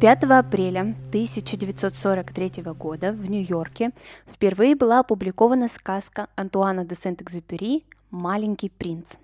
5 апреля 1943 года в Нью-Йорке впервые была опубликована сказка Антуана де Сент-Экзюпери «Маленький принц».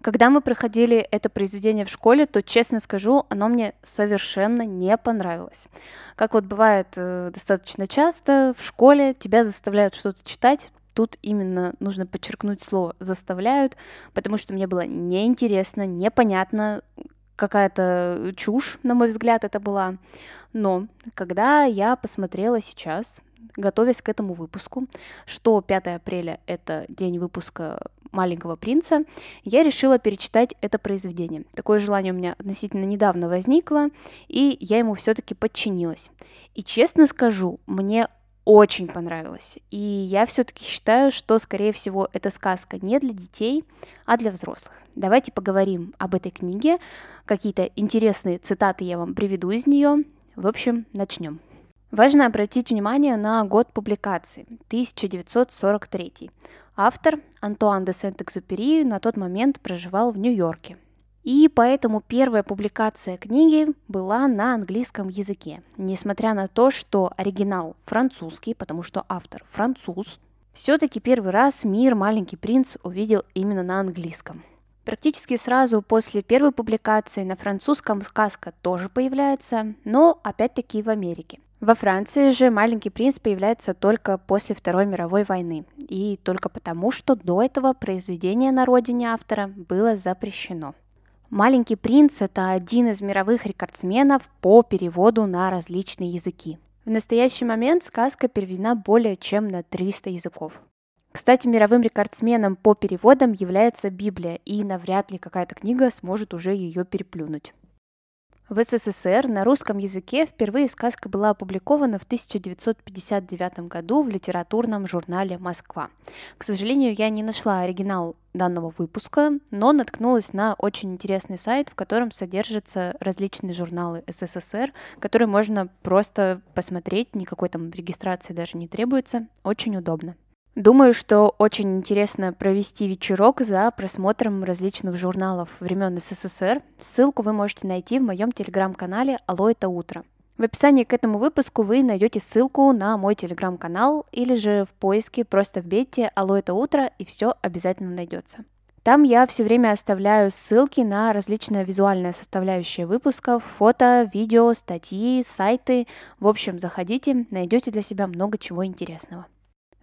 Когда мы проходили это произведение в школе, то, честно скажу, оно мне совершенно не понравилось. Как вот бывает э, достаточно часто, в школе тебя заставляют что-то читать, тут именно нужно подчеркнуть слово «заставляют», потому что мне было неинтересно, непонятно, какая-то чушь, на мой взгляд, это была. Но когда я посмотрела сейчас, готовясь к этому выпуску, что 5 апреля — это день выпуска «Маленького принца», я решила перечитать это произведение. Такое желание у меня относительно недавно возникло, и я ему все-таки подчинилась. И честно скажу, мне очень понравилось. И я все-таки считаю, что, скорее всего, эта сказка не для детей, а для взрослых. Давайте поговорим об этой книге. Какие-то интересные цитаты я вам приведу из нее. В общем, начнем. Важно обратить внимание на год публикации – 1943. Автор Антуан де Сент-Экзюпери на тот момент проживал в Нью-Йорке. И поэтому первая публикация книги была на английском языке. Несмотря на то, что оригинал французский, потому что автор француз, все-таки первый раз мир «Маленький принц» увидел именно на английском. Практически сразу после первой публикации на французском сказка тоже появляется, но опять-таки в Америке. Во Франции же «Маленький принц» появляется только после Второй мировой войны, и только потому, что до этого произведение на родине автора было запрещено. «Маленький принц» — это один из мировых рекордсменов по переводу на различные языки. В настоящий момент сказка переведена более чем на 300 языков. Кстати, мировым рекордсменом по переводам является Библия, и навряд ли какая-то книга сможет уже ее переплюнуть. В СССР на русском языке впервые сказка была опубликована в 1959 году в литературном журнале «Москва». К сожалению, я не нашла оригинал данного выпуска, но наткнулась на очень интересный сайт, в котором содержатся различные журналы СССР, которые можно просто посмотреть, никакой там регистрации даже не требуется, очень удобно. Думаю, что очень интересно провести вечерок за просмотром различных журналов времен СССР. Ссылку вы можете найти в моем телеграм-канале «Алло, это утро». В описании к этому выпуску вы найдете ссылку на мой телеграм-канал или же в поиске просто вбейте «Алло, это утро» и все обязательно найдется. Там я все время оставляю ссылки на различные визуальные составляющие выпусков, фото, видео, статьи, сайты. В общем, заходите, найдете для себя много чего интересного.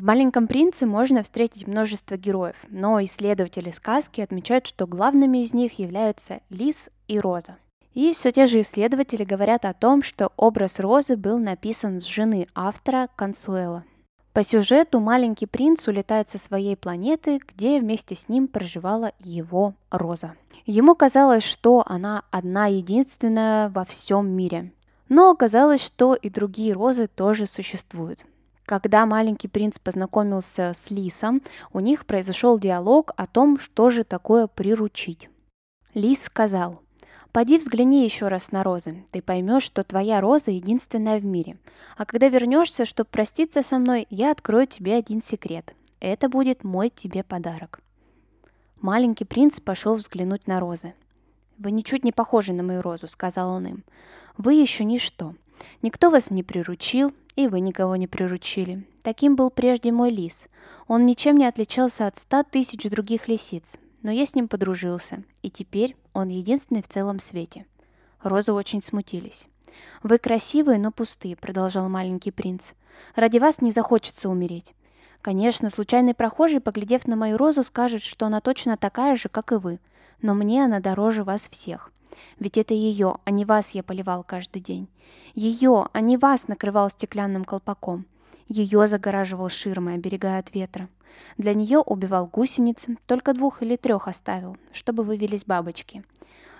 В «Маленьком принце» можно встретить множество героев, но исследователи сказки отмечают, что главными из них являются Лис и Роза. И все те же исследователи говорят о том, что образ Розы был написан с жены автора Консуэла. По сюжету маленький принц улетает со своей планеты, где вместе с ним проживала его Роза. Ему казалось, что она одна единственная во всем мире. Но оказалось, что и другие розы тоже существуют. Когда маленький принц познакомился с Лисом, у них произошел диалог о том, что же такое приручить. Лис сказал, «Поди взгляни еще раз на розы, ты поймешь, что твоя роза единственная в мире. А когда вернешься, чтобы проститься со мной, я открою тебе один секрет. Это будет мой тебе подарок». Маленький принц пошел взглянуть на розы. «Вы ничуть не похожи на мою розу», — сказал он им. «Вы еще ничто. Никто вас не приручил, и вы никого не приручили. Таким был прежде мой лис. Он ничем не отличался от ста тысяч других лисиц, но я с ним подружился, и теперь он единственный в целом свете. Розы очень смутились. «Вы красивые, но пустые», — продолжал маленький принц. «Ради вас не захочется умереть. Конечно, случайный прохожий, поглядев на мою розу, скажет, что она точно такая же, как и вы, но мне она дороже вас всех. Ведь это ее, а не вас я поливал каждый день. Ее, а не вас накрывал стеклянным колпаком. Ее загораживал ширмой, оберегая от ветра. Для нее убивал гусениц, только двух или трех оставил, чтобы вывелись бабочки.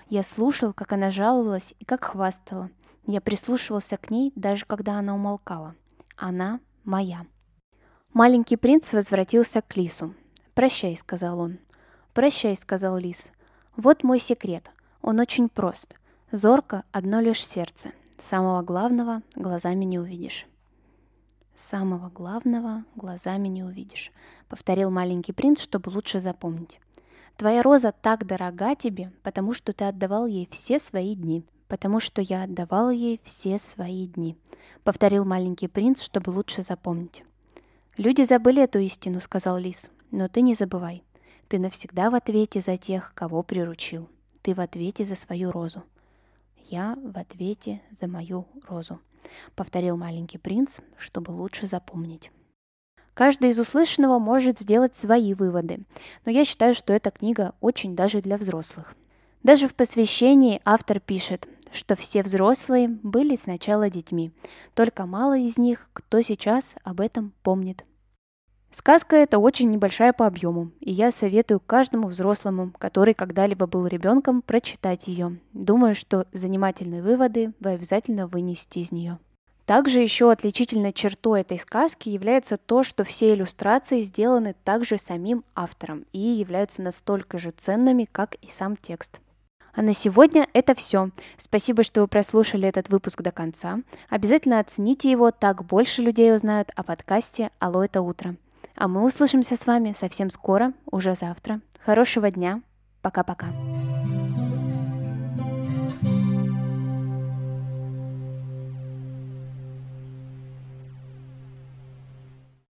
Я слушал, как она жаловалась и как хвастала. Я прислушивался к ней, даже когда она умолкала. Она моя. Маленький принц возвратился к лису. «Прощай», — сказал он. «Прощай», — сказал лис. «Вот мой секрет. Он очень прост. Зорко одно лишь сердце. Самого главного глазами не увидишь». «Самого главного глазами не увидишь», — повторил маленький принц, чтобы лучше запомнить. «Твоя роза так дорога тебе, потому что ты отдавал ей все свои дни, потому что я отдавал ей все свои дни», — повторил маленький принц, чтобы лучше запомнить. «Люди забыли эту истину», — сказал лис, — «но ты не забывай. Ты навсегда в ответе за тех, кого приручил. Ты в ответе за свою розу». «Я в ответе за мою розу», — повторил маленький принц, чтобы лучше запомнить. Каждый из услышанного может сделать свои выводы, но я считаю, что эта книга очень даже для взрослых. Даже в посвящении автор пишет, что все взрослые были сначала детьми, только мало из них, кто сейчас об этом помнит. Сказка эта очень небольшая по объему, и я советую каждому взрослому, который когда-либо был ребенком, прочитать ее. Думаю, что занимательные выводы вы обязательно вынесете из нее. Также еще отличительной чертой этой сказки является то, что все иллюстрации сделаны также самим автором и являются настолько же ценными, как и сам текст. А на сегодня это все. Спасибо, что вы прослушали этот выпуск до конца. Обязательно оцените его, так больше людей узнают о подкасте «Алло, это утро». А мы услышимся с вами совсем скоро, уже завтра. Хорошего дня. Пока-пока.